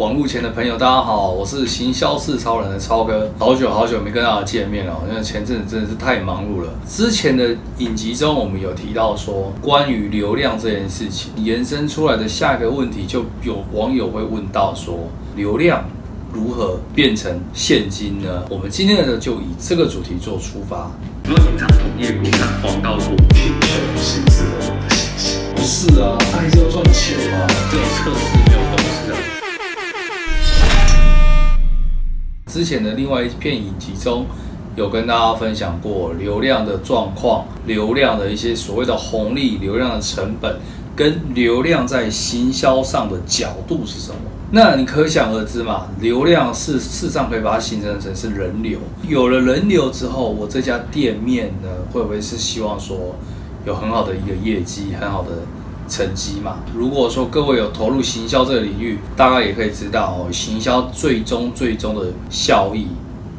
网络前的朋友，大家好，我是行销式超人的超哥，好久好久没跟大家见面了，因为前阵子真的是太忙碌了。之前的影集中，我们有提到说，关于流量这件事情，延伸出来的下一个问题，就有网友会问到说，流量如何变成现金呢？我们今天呢，就以这个主题做出发。如果平常同业不看广告做品牌形式的信息，不是啊，他还是要赚钱嘛，这种测试没有公司啊。之前的另外一片影集中，有跟大家分享过流量的状况、流量的一些所谓的红利、流量的成本，跟流量在行销上的角度是什么？那你可想而知嘛，流量是事实上可以把它形成成是人流。有了人流之后，我这家店面呢，会不会是希望说有很好的一个业绩、很好的？成绩嘛，如果说各位有投入行销这个领域，大概也可以知道哦，行销最终最终的效益。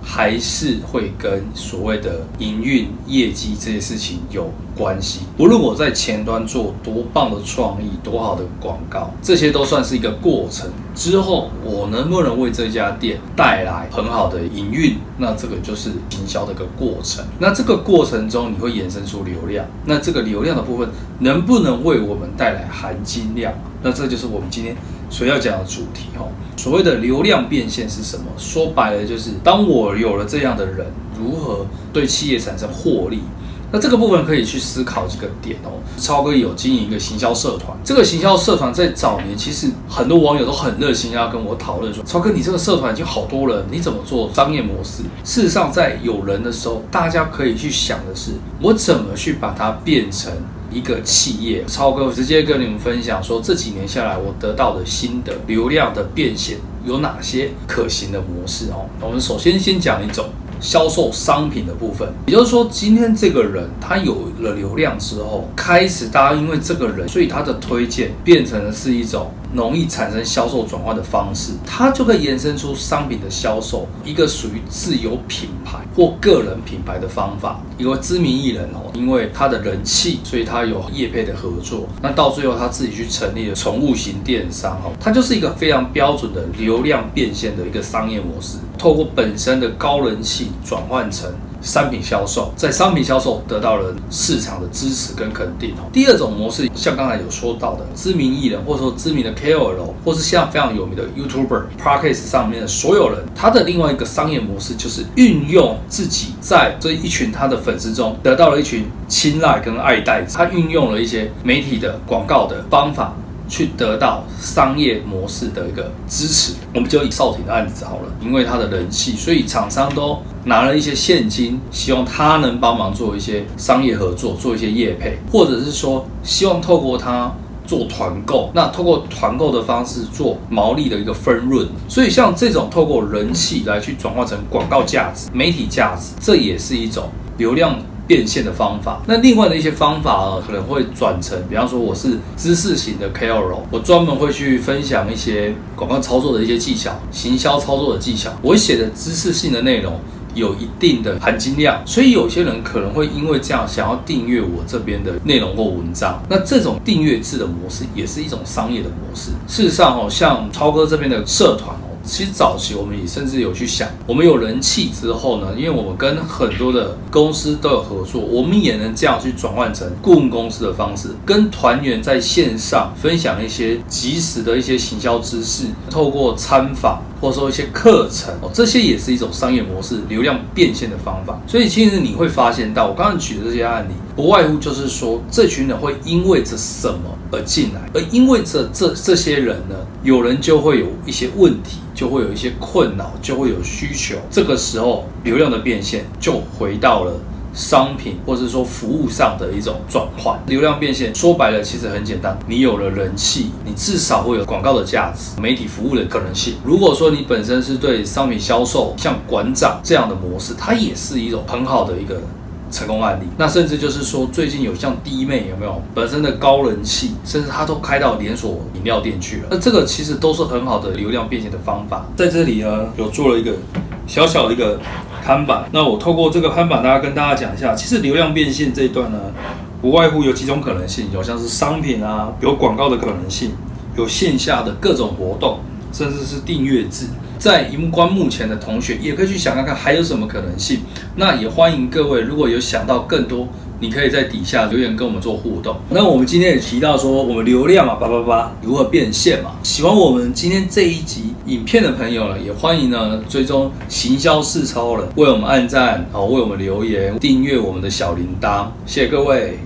还是会跟所谓的营运业绩这些事情有关系。无论我在前端做多棒的创意、多好的广告，这些都算是一个过程。之后我能不能为这家店带来很好的营运，那这个就是行销的一个过程。那这个过程中，你会衍生出流量。那这个流量的部分能不能为我们带来含金量？那这就是我们今天所要讲的主题哦。所谓的流量变现是什么？说白了就是，当我有了这样的人，如何对企业产生获利？那这个部分可以去思考几个点哦。超哥有经营一个行销社团，这个行销社团在早年其实很多网友都很热心要跟我讨论说，超哥你这个社团已经好多人，你怎么做商业模式？事实上，在有人的时候，大家可以去想的是，我怎么去把它变成。一个企业，超哥直接跟你们分享说，这几年下来我得到的心得，流量的变现有哪些可行的模式哦？我们首先先讲一种销售商品的部分，也就是说，今天这个人他有了流量之后，开始大家因为这个人，所以他的推荐变成了是一种。容易产生销售转化的方式，它就可以延伸出商品的销售，一个属于自有品牌或个人品牌的方法。一个知名艺人哦，因为他的人气，所以他有业配的合作。那到最后他自己去成立了宠物型电商哦，它就是一个非常标准的流量变现的一个商业模式，透过本身的高人气转换成。商品销售，在商品销售得到了市场的支持跟肯定哦。第二种模式，像刚才有说到的知名艺人，或者说知名的 KOL，或是像非常有名的 YouTuber、Podcast 上面的所有人，他的另外一个商业模式就是运用自己在这一群他的粉丝中得到了一群青睐跟爱戴，他运用了一些媒体的广告的方法。去得到商业模式的一个支持，我们就以少廷的案子好了，因为他的人气，所以厂商都拿了一些现金，希望他能帮忙做一些商业合作，做一些业配，或者是说希望透过他做团购，那透过团购的方式做毛利的一个分润。所以像这种透过人气来去转化成广告价值、媒体价值，这也是一种流量。变现的方法，那另外的一些方法，可能会转成，比方说我是知识型的 KOL，我专门会去分享一些广告操作的一些技巧、行销操作的技巧。我写的知识性的内容有一定的含金量，所以有些人可能会因为这样想要订阅我这边的内容或文章。那这种订阅制的模式也是一种商业的模式。事实上哦，像超哥这边的社团哦。其实早期我们也甚至有去想，我们有人气之后呢，因为我们跟很多的公司都有合作，我们也能这样去转换成顾问公司的方式，跟团员在线上分享一些及时的一些行销知识，透过参访或者说一些课程哦，这些也是一种商业模式、流量变现的方法。所以其实你会发现到，我刚刚举的这些案例，不外乎就是说，这群人会因为着什么而进来，而因为这这这些人呢，有人就会有一些问题。就会有一些困扰，就会有需求。这个时候，流量的变现就回到了商品或者说服务上的一种转换。流量变现说白了，其实很简单。你有了人气，你至少会有广告的价值、媒体服务的可能性。如果说你本身是对商品销售，像馆长这样的模式，它也是一种很好的一个。成功案例，那甚至就是说，最近有像滴妹有没有本身的高人气，甚至他都开到连锁饮料店去了。那这个其实都是很好的流量变现的方法。在这里呢，有做了一个小小的一个看板。那我透过这个看板，大家跟大家讲一下，其实流量变现这一段呢，不外乎有几种可能性，有像是商品啊，有广告的可能性，有线下的各种活动。甚至是订阅制。在荧光幕前的同学也可以去想看看还有什么可能性。那也欢迎各位，如果有想到更多，你可以在底下留言跟我们做互动。那我们今天也提到说，我们流量嘛，八八八，如何变现嘛？喜欢我们今天这一集影片的朋友呢，也欢迎呢追踪行销四超人，为我们按赞，好，为我们留言，订阅我们的小铃铛，谢谢各位。